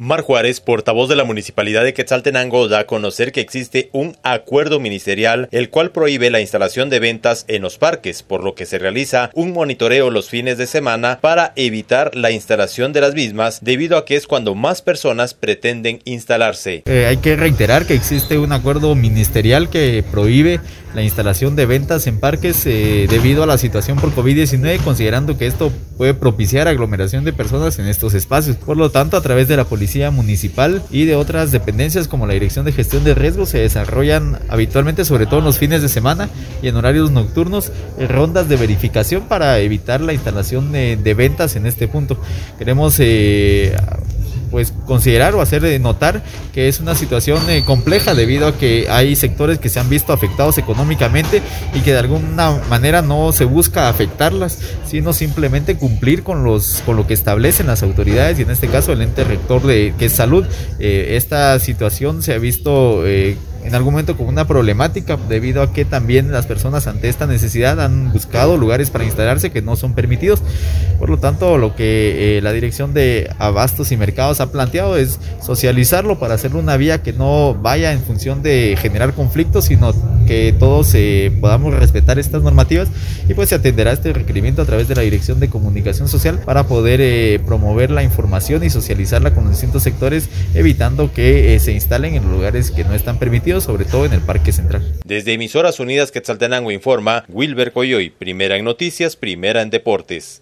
Mar Juárez, portavoz de la Municipalidad de Quetzaltenango, da a conocer que existe un acuerdo ministerial el cual prohíbe la instalación de ventas en los parques, por lo que se realiza un monitoreo los fines de semana para evitar la instalación de las mismas, debido a que es cuando más personas pretenden instalarse. Eh, hay que reiterar que existe un acuerdo ministerial que prohíbe la instalación de ventas en parques eh, debido a la situación por COVID-19, considerando que esto puede propiciar aglomeración de personas en estos espacios. Por lo tanto, a través de la policía Municipal y de otras dependencias como la Dirección de Gestión de Riesgos se desarrollan habitualmente, sobre todo en los fines de semana y en horarios nocturnos, eh, rondas de verificación para evitar la instalación de, ventas en este punto. Queremos eh, pues considerar o hacer notar que es una situación eh, compleja debido a que hay sectores que se han visto afectados económicamente y que de alguna manera no se busca afectarlas, sino simplemente cumplir con los con lo que establecen las autoridades y en este caso el ente rector de que es salud. Eh, esta situación se ha visto eh, en algún momento como una problemática debido a que también las personas ante esta necesidad han buscado lugares para instalarse que no son permitidos. Por lo tanto, lo que eh, la Dirección de Abastos y Mercados ha planteado es socializarlo para hacerlo una vía que no vaya en función de generar conflictos, sino que todos eh, podamos respetar estas normativas y pues se atenderá este requerimiento a través de la Dirección de Comunicación Social para poder eh, promover la información y socializarla con los distintos sectores, evitando que se instalen en lugares que no están permitidos sobre todo en el Parque Central. Desde Emisoras Unidas Quetzaltenango informa Wilber Coyoy, primera en noticias, primera en deportes.